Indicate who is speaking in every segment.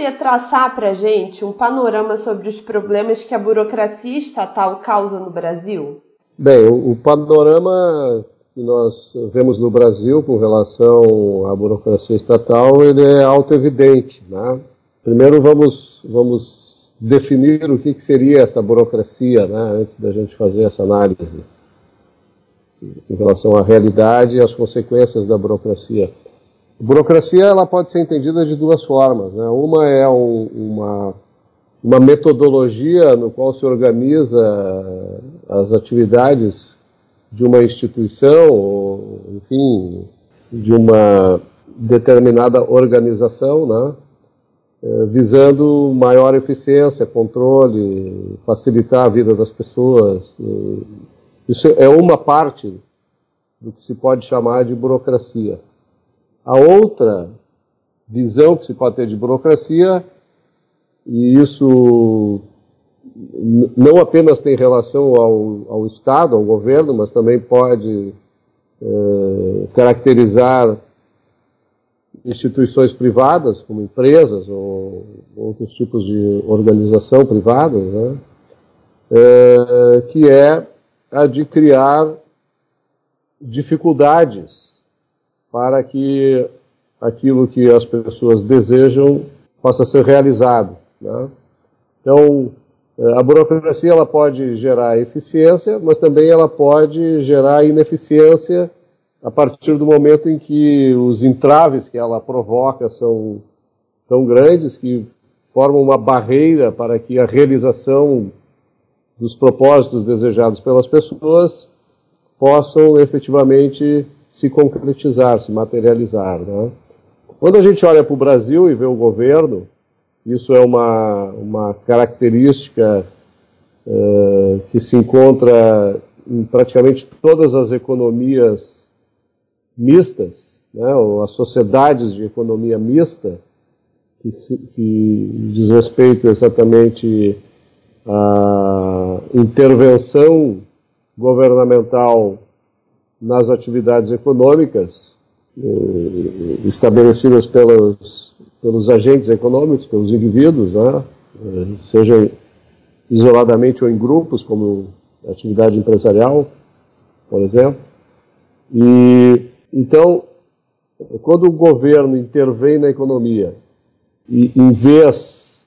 Speaker 1: poderia traçar para a gente um panorama sobre os problemas que a burocracia estatal causa no Brasil?
Speaker 2: Bem, o, o panorama que nós vemos no Brasil com relação à burocracia estatal, ele é auto-evidente. Né? Primeiro vamos, vamos definir o que, que seria essa burocracia, né, antes da gente fazer essa análise em relação à realidade e às consequências da burocracia. Burocracia ela pode ser entendida de duas formas. Né? Uma é um, uma, uma metodologia no qual se organiza as atividades de uma instituição, ou, enfim, de uma determinada organização, né? É, visando maior eficiência, controle, facilitar a vida das pessoas. Isso é uma parte do que se pode chamar de burocracia. A outra visão que se pode ter de burocracia, e isso não apenas tem relação ao, ao Estado, ao governo, mas também pode é, caracterizar instituições privadas, como empresas ou outros tipos de organização privada, né, é, que é a de criar dificuldades para que aquilo que as pessoas desejam possa ser realizado. Né? Então, é, a burocracia ela pode gerar eficiência, mas também ela pode gerar ineficiência a partir do momento em que os entraves que ela provoca são tão grandes que formam uma barreira para que a realização dos propósitos desejados pelas pessoas possam efetivamente se concretizar, se materializar. Né? Quando a gente olha para o Brasil e vê o governo, isso é uma, uma característica uh, que se encontra em praticamente todas as economias mistas, né, ou as sociedades de economia mista, que, se, que diz respeito exatamente à intervenção governamental nas atividades econômicas eh, estabelecidas pelos, pelos agentes econômicos, pelos indivíduos, né? Eh, seja isoladamente ou em grupos, como atividade empresarial, por exemplo. E então, quando o governo intervém na economia e em vez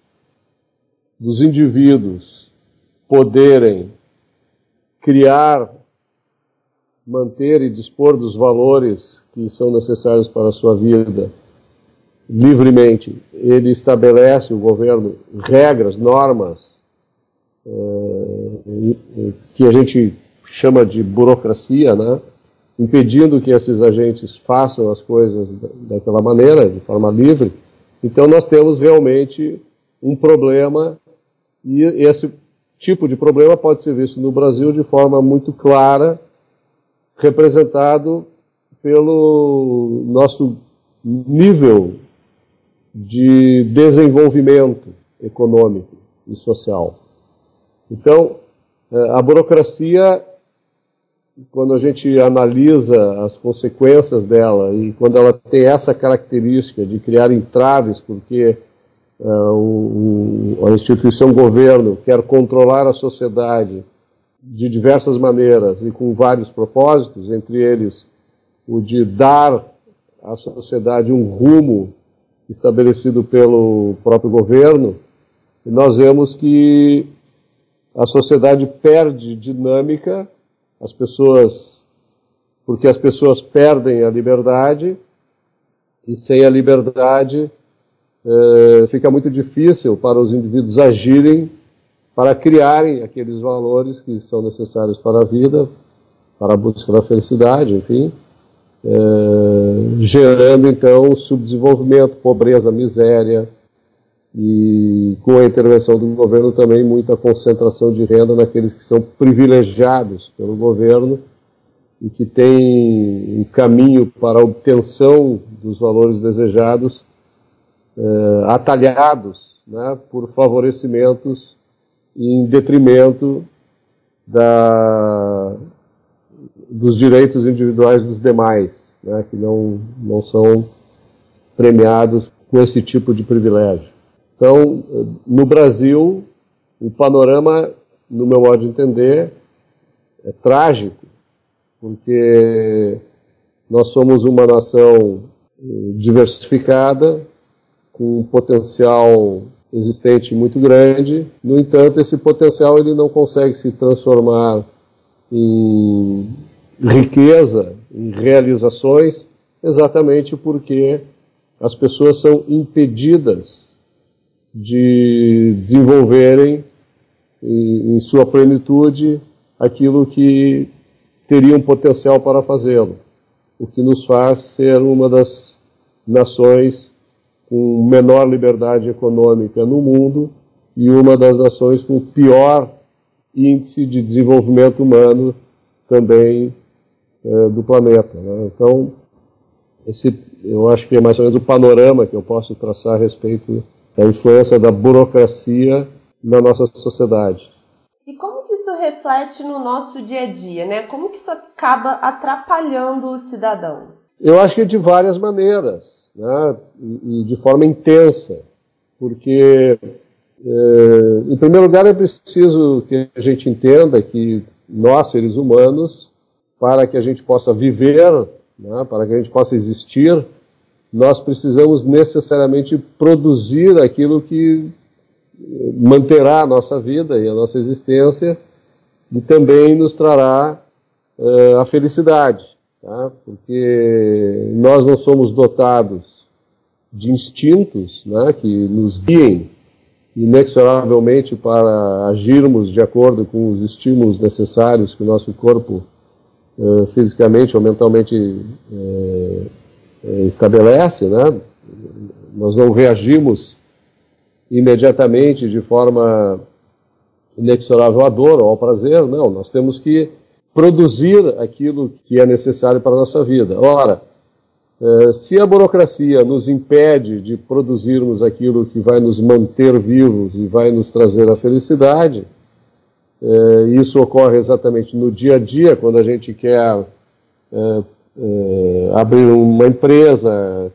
Speaker 2: dos indivíduos poderem criar manter e dispor dos valores que são necessários para a sua vida livremente. Ele estabelece, o governo, regras, normas, eh, que a gente chama de burocracia, né? impedindo que esses agentes façam as coisas daquela maneira, de forma livre. Então nós temos realmente um problema e esse tipo de problema pode ser visto no Brasil de forma muito clara representado pelo nosso nível de desenvolvimento econômico e social. Então, é, a burocracia, quando a gente analisa as consequências dela e quando ela tem essa característica de criar entraves, porque uh, o, a instituição governo quer controlar a sociedade de diversas maneiras e com vários propósitos, entre eles o de dar à sociedade um rumo estabelecido pelo próprio governo, nós vemos que a sociedade perde dinâmica, as pessoas, porque as pessoas perdem a liberdade, e sem a liberdade eh, fica muito difícil para os indivíduos agirem para criarem aqueles valores que são necessários para a vida, para a busca da felicidade, enfim, é, gerando então subdesenvolvimento, pobreza, miséria e com a intervenção do governo também muita concentração de renda naqueles que são privilegiados pelo governo e que têm um caminho para a obtenção dos valores desejados é, atalhados né, por favorecimentos em detrimento da, dos direitos individuais dos demais, né, que não, não são premiados com esse tipo de privilégio. Então, no Brasil, o panorama, no meu modo de entender, é trágico, porque nós somos uma nação eh, diversificada, com um potencial existente muito grande. No entanto, esse potencial ele não consegue se transformar em riqueza, em realizações, exatamente porque as pessoas são impedidas de desenvolverem em sua plenitude aquilo que teriam potencial para fazê-lo, o que nos faz ser uma das nações com menor liberdade econômica no mundo e uma das nações com pior índice de desenvolvimento humano também é, do planeta. Né? Então, esse, eu acho que é mais ou menos o panorama que eu posso traçar a respeito da influência da burocracia na nossa sociedade.
Speaker 1: E como que isso reflete no nosso dia a dia, né? Como que isso acaba atrapalhando o cidadão?
Speaker 2: Eu acho que de várias maneiras né, e de forma intensa, porque, é, em primeiro lugar, é preciso que a gente entenda que nós, seres humanos, para que a gente possa viver, né, para que a gente possa existir, nós precisamos necessariamente produzir aquilo que manterá a nossa vida e a nossa existência e também nos trará uh, a felicidade tá? porque nós não somos dotados de instintos né, que nos guiem inexoravelmente para agirmos de acordo com os estímulos necessários que o nosso corpo uh, fisicamente ou mentalmente uh, estabelece, né? Nós não reagimos imediatamente de forma inexorável à dor ou ao prazer, não. Nós temos que produzir aquilo que é necessário para a nossa vida. Ora, eh, se a burocracia nos impede de produzirmos aquilo que vai nos manter vivos e vai nos trazer a felicidade, eh, isso ocorre exatamente no dia a dia, quando a gente quer eh, abrir uma empresa,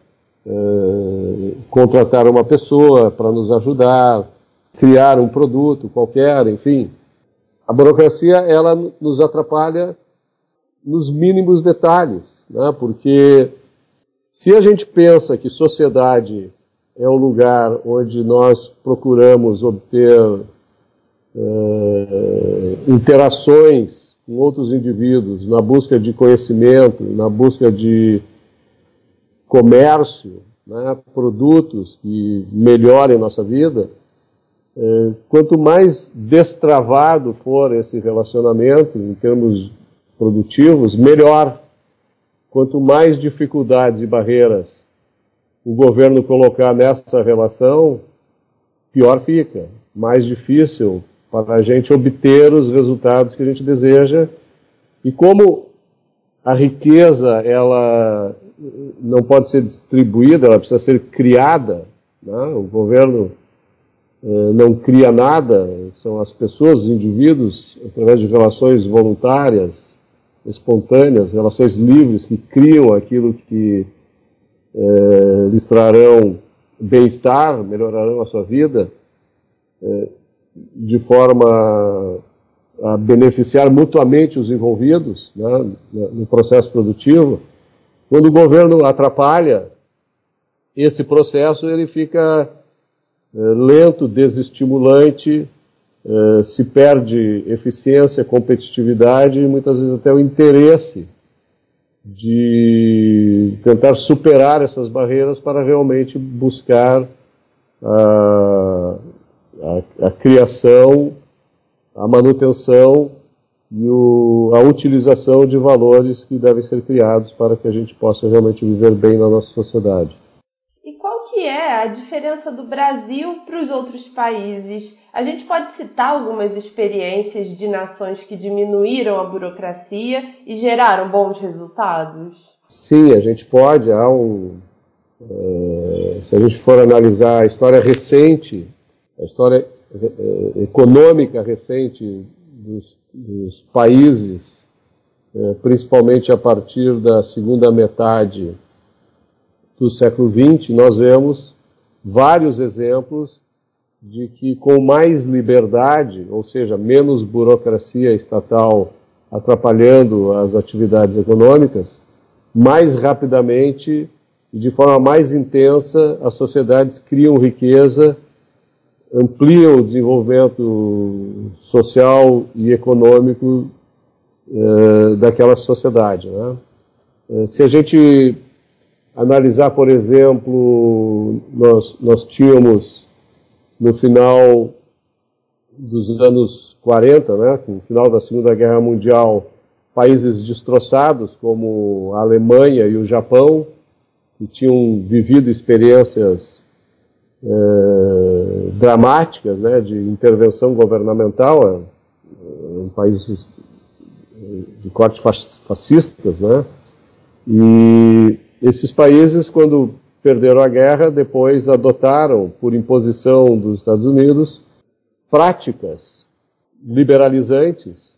Speaker 2: contratar uma pessoa para nos ajudar, criar um produto qualquer, enfim. A burocracia, ela nos atrapalha nos mínimos detalhes, né? porque se a gente pensa que sociedade é o lugar onde nós procuramos obter é, interações com outros indivíduos, na busca de conhecimento, na busca de comércio, né, produtos que melhorem nossa vida, quanto mais destravado for esse relacionamento em termos produtivos, melhor. Quanto mais dificuldades e barreiras o governo colocar nessa relação, pior fica. Mais difícil para a gente obter os resultados que a gente deseja. E como a riqueza ela não pode ser distribuída, ela precisa ser criada, né? o governo não cria nada, são as pessoas, os indivíduos, através de relações voluntárias, espontâneas, relações livres, que criam aquilo que eh, lhes trarão bem-estar, melhorarão a sua vida, eh, de forma a beneficiar mutuamente os envolvidos né, no processo produtivo. Quando o governo atrapalha esse processo, ele fica lento, desestimulante, é, se perde eficiência, competitividade e muitas vezes até o interesse de tentar superar essas barreiras para realmente buscar a, a, a criação, a manutenção e o, a utilização de valores que devem ser criados para que a gente possa realmente viver bem na nossa sociedade
Speaker 1: é a diferença do Brasil para os outros países? A gente pode citar algumas experiências de nações que diminuíram a burocracia e geraram bons resultados?
Speaker 2: Sim, a gente pode. Há um, é, se a gente for analisar a história recente, a história é, econômica recente dos, dos países, é, principalmente a partir da segunda metade do século XX, nós vemos vários exemplos de que com mais liberdade, ou seja, menos burocracia estatal atrapalhando as atividades econômicas, mais rapidamente e de forma mais intensa as sociedades criam riqueza, ampliam o desenvolvimento social e econômico eh, daquela sociedade. Né? Eh, se a gente analisar, por exemplo, nós, nós tínhamos no final dos anos 40, né, no final da Segunda Guerra Mundial, países destroçados como a Alemanha e o Japão, que tinham vivido experiências é, dramáticas né, de intervenção governamental é, em países de corte fascistas, né, e esses países, quando perderam a guerra, depois adotaram, por imposição dos Estados Unidos, práticas liberalizantes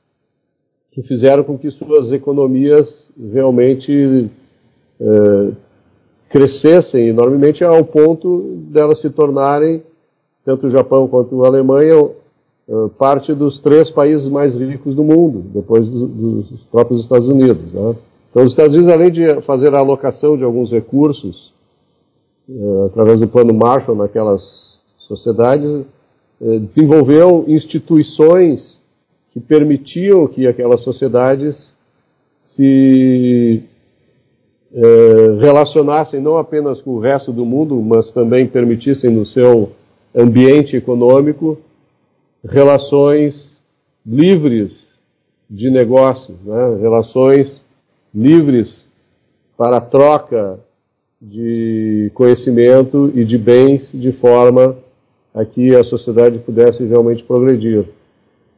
Speaker 2: que fizeram com que suas economias realmente eh, crescessem enormemente ao ponto delas se tornarem, tanto o Japão quanto a Alemanha, eh, parte dos três países mais ricos do mundo, depois do, dos próprios Estados Unidos. Né? Então, os Estados Unidos, além de fazer a alocação de alguns recursos eh, através do Plano Marshall naquelas sociedades, eh, desenvolveu instituições que permitiam que aquelas sociedades se eh, relacionassem não apenas com o resto do mundo, mas também permitissem no seu ambiente econômico relações livres de negócios, né? relações livres para a troca de conhecimento e de bens de forma a que a sociedade pudesse realmente progredir.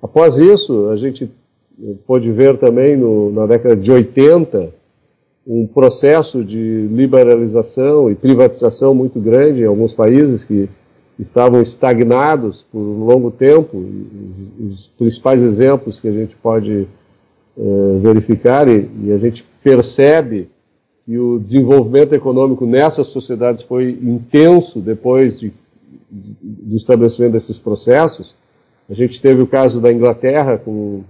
Speaker 2: Após isso, a gente pôde ver também no, na década de 80 um processo de liberalização e privatização muito grande em alguns países que estavam estagnados por um longo tempo. Os principais exemplos que a gente pode eh, verificar e, e a gente percebe que o desenvolvimento econômico nessas sociedades foi intenso depois de, de, do estabelecimento desses processos. A gente teve o caso da Inglaterra, com,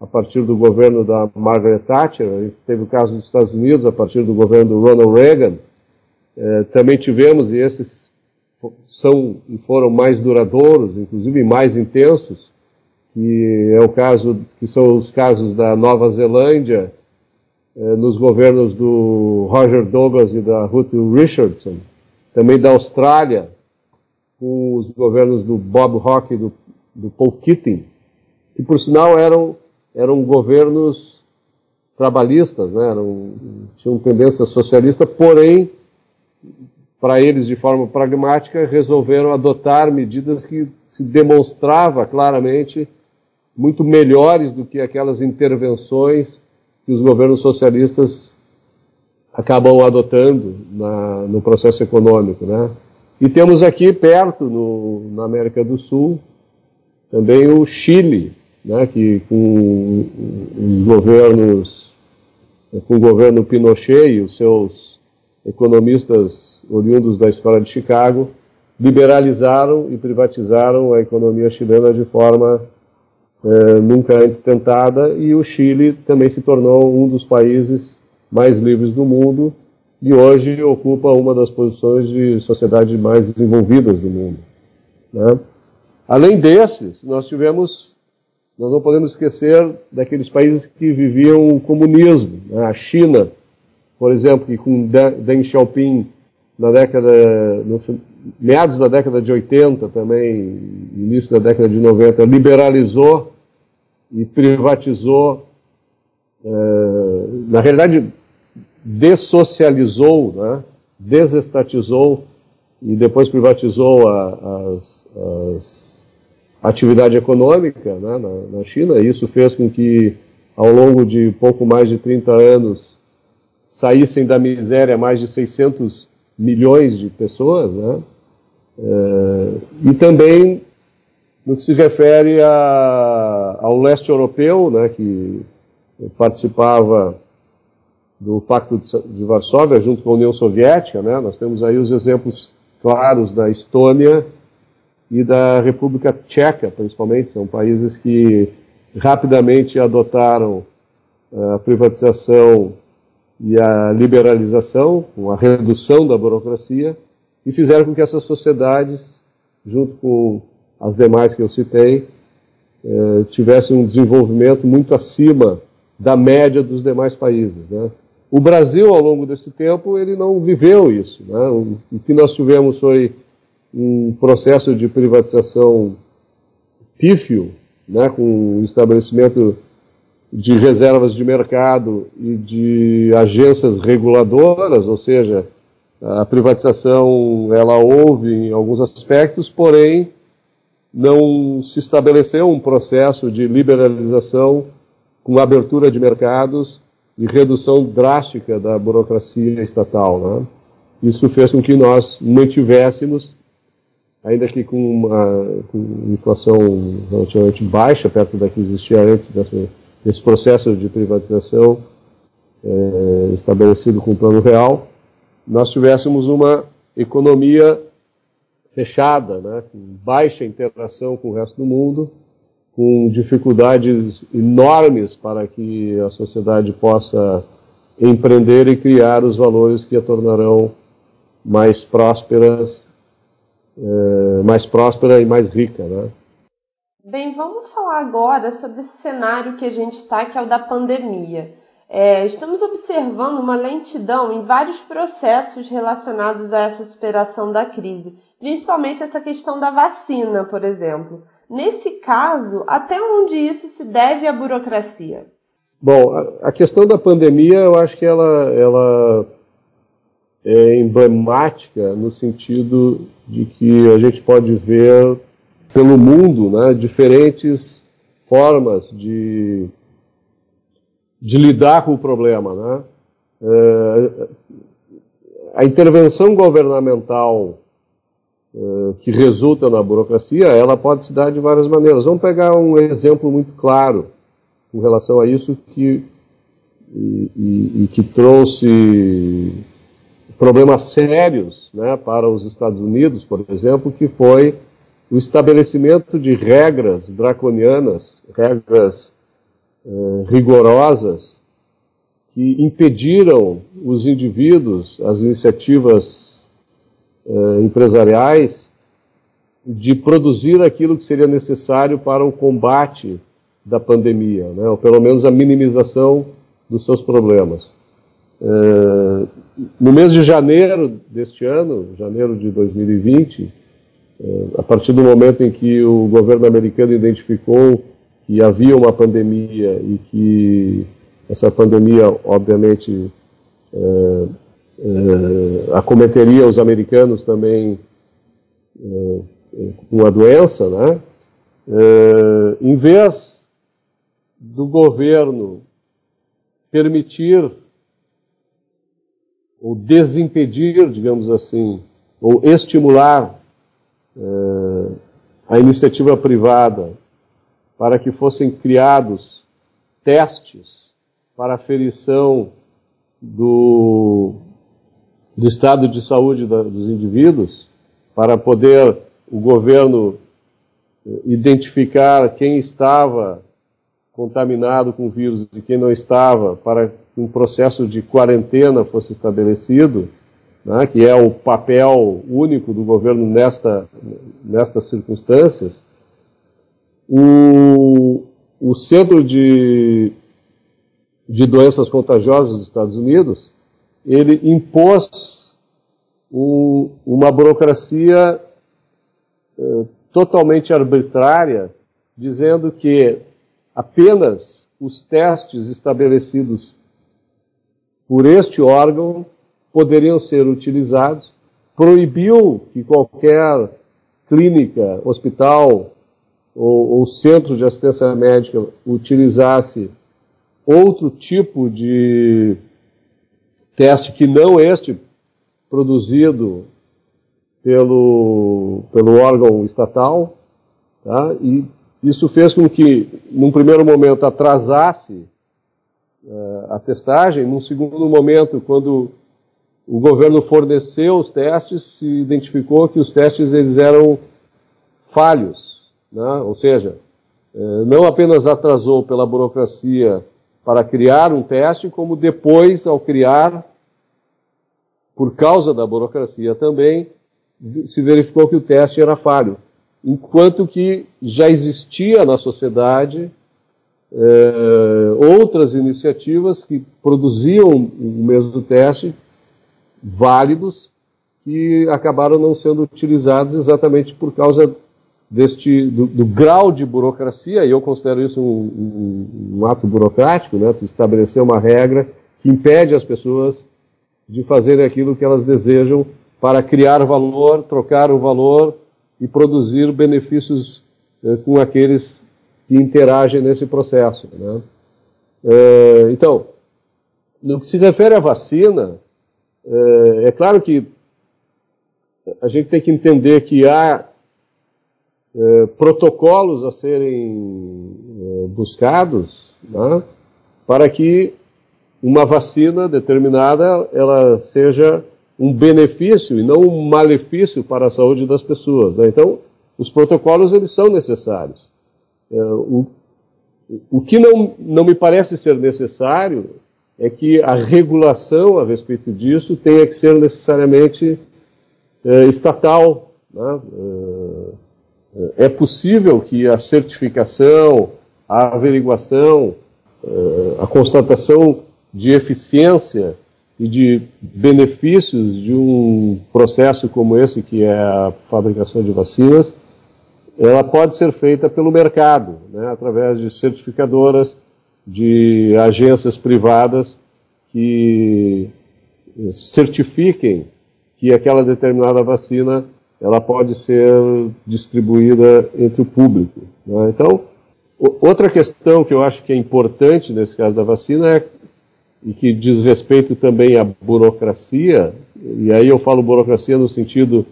Speaker 2: a partir do governo da Margaret Thatcher, teve o caso dos Estados Unidos, a partir do governo do Ronald Reagan. É, também tivemos, e esses são e foram mais duradouros, inclusive mais intensos, que é o caso, que são os casos da Nova Zelândia, eh, nos governos do Roger Douglas e da Ruth Richardson, também da Austrália, com os governos do Bob Hawke e do, do Paul Keating, que por sinal eram, eram governos trabalhistas, né, eram, tinham tendência socialista, porém, para eles de forma pragmática, resolveram adotar medidas que se demonstrava claramente muito melhores do que aquelas intervenções que os governos socialistas acabam adotando na, no processo econômico. Né? E temos aqui perto, no, na América do Sul, também o Chile, né, que com os governos, com o governo Pinochet e os seus economistas oriundos da escola de Chicago, liberalizaram e privatizaram a economia chilena de forma é, nunca antes tentada, e o Chile também se tornou um dos países mais livres do mundo e hoje ocupa uma das posições de sociedade mais desenvolvidas do mundo. Né? Além desses, nós tivemos, nós não podemos esquecer daqueles países que viviam o comunismo. Né? A China, por exemplo, que com Deng Xiaoping na década, no, meados da década de 80 também, início da década de 90, liberalizou e privatizou, é, na realidade, dessocializou, né, desestatizou e depois privatizou a, atividade econômica né, na, na China. Isso fez com que, ao longo de pouco mais de 30 anos, saíssem da miséria mais de 600 milhões de pessoas, né? É, e também no que se refere a, ao leste europeu, né, que participava do Pacto de Varsóvia junto com a União Soviética, né, nós temos aí os exemplos claros da Estônia e da República Tcheca, principalmente, são países que rapidamente adotaram eh, a privatização e a liberalização, com a redução da burocracia, e fizeram com que essas sociedades, junto com as demais que eu citei, eh, tivessem um desenvolvimento muito acima da média dos demais países. Né? O Brasil, ao longo desse tempo, ele não viveu isso. Né? O, o que nós tivemos foi um processo de privatização pífio, né, com o estabelecimento de reservas de mercado e de agências reguladoras, ou seja, a privatização ela houve em alguns aspectos, porém não se estabeleceu um processo de liberalização com abertura de mercados e redução drástica da burocracia estatal. Né? Isso fez com que nós mantivéssemos, ainda que com uma com inflação relativamente baixa, perto da que existia antes dessa, desse processo de privatização é, estabelecido com o plano real, nós tivéssemos uma economia fechada, né, com baixa interação com o resto do mundo, com dificuldades enormes para que a sociedade possa empreender e criar os valores que a tornarão mais prósperas, é, mais próspera e mais rica, né?
Speaker 1: Bem, vamos falar agora sobre esse cenário que a gente está, que é o da pandemia. É, estamos observando uma lentidão em vários processos relacionados a essa superação da crise, principalmente essa questão da vacina, por exemplo. Nesse caso, até onde isso se deve à burocracia?
Speaker 2: Bom, a, questão da pandemia, eu acho que ela, ela é emblemática no sentido de que a gente pode ver pelo mundo né, diferentes formas de, de lidar com o problema. Né? É, a intervenção governamental eh, que resulta na burocracia, ela pode se dar de várias maneiras. Vamos pegar um exemplo muito claro com relação a isso que, e, e, e que trouxe problemas sérios né, para os Estados Unidos, por exemplo, que foi o estabelecimento de regras draconianas, regras eh, rigorosas, que impediram os indivíduos, as iniciativas eh, empresariais de produzir aquilo que seria necessário para o combate da pandemia, né, ou pelo menos a minimização dos seus problemas. Eh, no mês de janeiro deste ano, janeiro de 2020, eh, a partir do momento em que o governo americano identificou que havia uma pandemia e que essa pandemia, obviamente, uh, acometeria os americanos também uh, com a doença, né? Uh, em vez do governo permitir ou desimpedir, digamos assim, ou estimular a iniciativa privada para que fossem criados testes para aferição do do estado de saúde da, dos indivíduos, para poder o governo eh, identificar quem estava contaminado com o vírus e quem não estava, para que um processo de quarentena fosse estabelecido, né, que é o papel único do governo nesta, nestas circunstâncias, o, o Centro de, de Doenças Contagiosas dos Estados Unidos ele impôs um, uma burocracia uh, totalmente arbitrária, dizendo que apenas os testes estabelecidos por este órgão poderiam ser utilizados, proibiu que qualquer clínica, hospital ou, ou centro de assistência médica utilizasse outro tipo de teste que não este produzido pelo, pelo órgão estatal, tá? e isso fez com que, num primeiro momento, atrasasse uh, a testagem, num segundo momento, quando o governo forneceu os testes, se identificou que os testes eles eram falhos, né? ou seja, é, não apenas atrasou pela burocracia para criar um teste, como depois, ao criar, por causa da burocracia também, se verificou que o teste era falho. Enquanto que já existia na sociedade é, outras iniciativas que produziam o mesmo teste, válidos, que acabaram não sendo utilizados exatamente por causa deste do, do, grau de burocracia, e eu considero isso um, um, um ato burocrático, né, estabelecer uma regra que impede as pessoas de fazerem aquilo que elas desejam para criar valor, trocar o valor e produzir benefícios eh, com aqueles que interagem nesse processo. Né? Eh, então, no que se refere à vacina, eh, é claro que a gente tem que entender que há é, protocolos a serem é, buscados né, para que uma vacina determinada ela seja um benefício e não um malefício para a saúde das pessoas. Né? Então, os protocolos eles são necessários. É, o, o que não, não me parece ser necessário é que a regulação a respeito disso tenha que ser necessariamente é, estatal. Né? É, é possível que a certificação, a averiguação, a constatação de eficiência e de benefícios de um processo como esse, que é a fabricação de vacinas, ela pode ser feita pelo mercado, né, através de certificadoras, de agências privadas que certifiquem que aquela determinada vacina ela pode ser distribuída entre o público. Né? Então, outra questão que eu acho que é importante nesse caso da vacina é e que diz respeito também à burocracia, e aí eu falo burocracia no sentido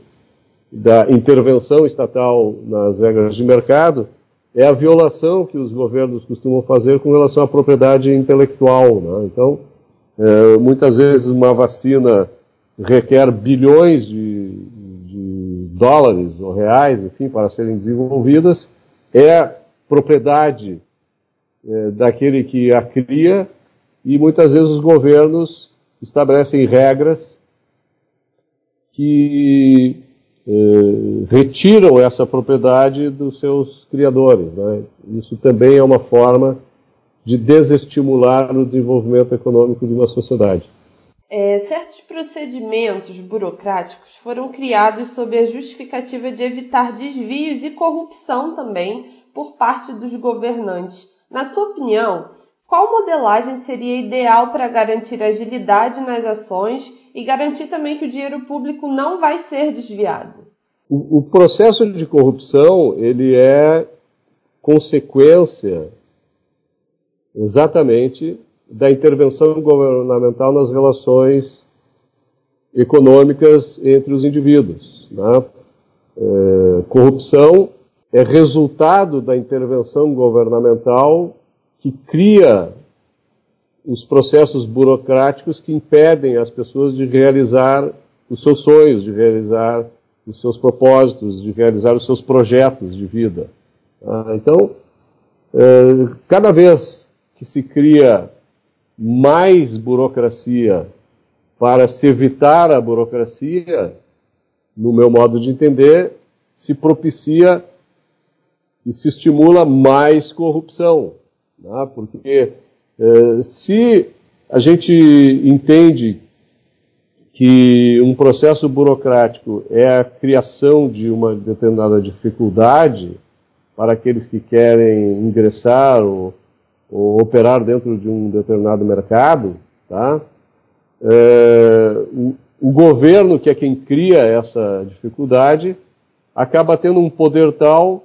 Speaker 2: da intervenção estatal nas regras de mercado, é a violação que os governos costumam fazer com relação à propriedade intelectual. Né? Então, é, muitas vezes uma vacina requer bilhões de, dólares ou reais, enfim, para serem desenvolvidas, é propriedade é, daquele que a cria e muitas vezes os governos estabelecem regras que é, retiram essa propriedade dos seus criadores. Né? Isso também é uma forma de desestimular o desenvolvimento econômico de uma sociedade.
Speaker 1: É, certos procedimentos burocráticos foram criados sob a justificativa de evitar desvios e corrupção também por parte dos governantes. Na sua opinião, qual modelagem seria ideal para garantir agilidade nas ações e garantir também que o dinheiro público não vai ser desviado?
Speaker 2: O, o processo de corrupção ele é consequência exatamente da intervenção governamental nas relações econômicas entre os indivíduos. Né? É, corrupção é resultado da intervenção governamental que cria os processos burocráticos que impedem as pessoas de realizar os seus sonhos, de realizar os seus propósitos, de realizar os seus projetos de vida. Tá? Então, é, cada vez que se cria mais burocracia para se evitar a burocracia, no meu modo de entender, se propicia e se estimula mais corrupção. Né? Porque eh, se a gente entende que um processo burocrático é a criação de uma determinada dificuldade para aqueles que querem ingressar ou ou operar dentro de um determinado mercado, tá? É, o, o governo, que é quem cria essa dificuldade, acaba tendo um poder tal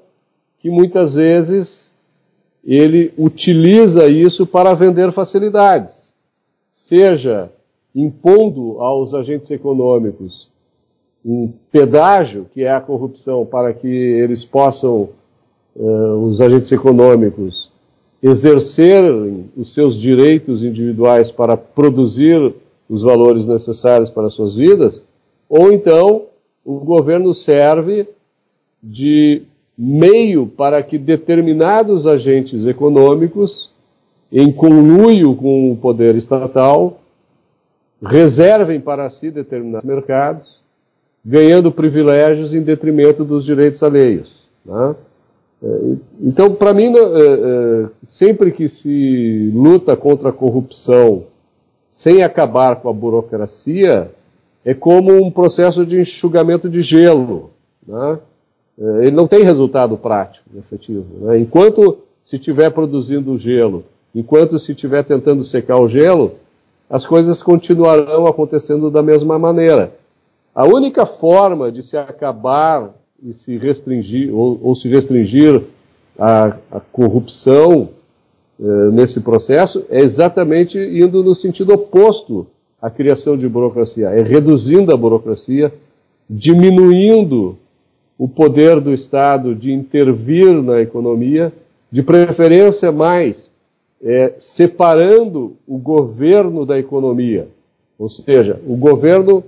Speaker 2: que muitas vezes ele utiliza isso para vender facilidades, seja impondo aos agentes econômicos um pedágio, que é a corrupção, para que eles possam, uh, os agentes econômicos, exercerem os seus direitos individuais para produzir os valores necessários para as suas vidas, ou então o governo serve de meio para que determinados agentes econômicos, em conluio com o poder estatal, reservem para si determinados mercados, ganhando privilégios em detrimento dos direitos alheios. Né? É, então, para mim, é, é, sempre que se luta contra a corrupção sem acabar com a burocracia, é como um processo de enxugamento de gelo. Né? Ele não tem resultado prático, efetivo. Né? Enquanto se estiver produzindo gelo, enquanto se estiver tentando secar o gelo, as coisas continuarão acontecendo da mesma maneira. A única forma de se acabar e se restringir, ou, ou se restringir a, a corrupção eh, nesse processo é exatamente indo no sentido oposto à criação de burocracia, é reduzindo a burocracia, diminuindo o poder do Estado de intervir na economia, de preferência mais é, separando o governo da economia. Ou seja, o governo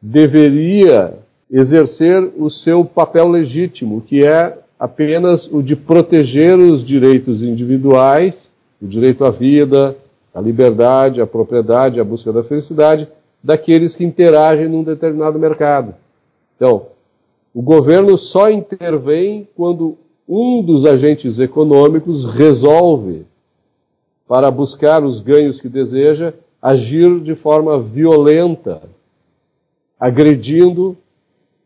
Speaker 2: deveria exercer o seu papel legítimo, que é apenas o de proteger os direitos individuais, o direito à vida, à liberdade, à propriedade, à busca da felicidade, daqueles que interagem num determinado mercado. Então, o governo só intervém quando um dos agentes econômicos resolve, para buscar os ganhos que deseja, agir de forma violenta, agredindo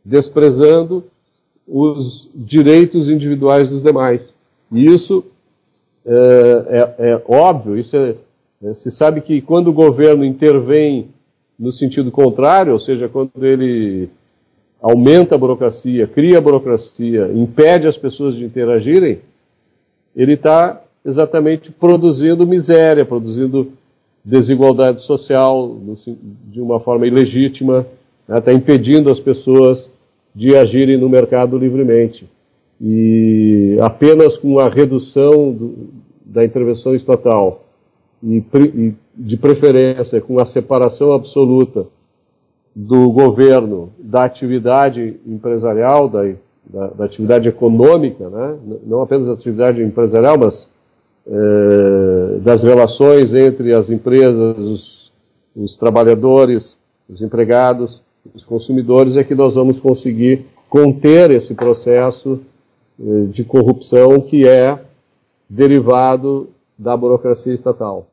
Speaker 2: desprezando os direitos individuais dos demais. E isso é, é, é óbvio, isso é, é, se sabe que quando o governo intervém no sentido contrário, ou seja, quando ele aumenta a burocracia, cria a burocracia, impede as pessoas de interagirem, ele está exatamente produzindo miséria, produzindo desigualdade social de uma forma ilegítima, está né, impedindo as pessoas de agirem no mercado livremente. E apenas com a redução do, da intervenção estatal e, e, de preferência com a separação absoluta do governo da atividade empresarial, da, da, da atividade econômica, né? não apenas da atividade empresarial, mas é, das relações entre as empresas, os, os trabalhadores, os empregados, os consumidores, é que nós vamos conseguir conter esse processo eh, de corrupção que é derivado da burocracia estatal.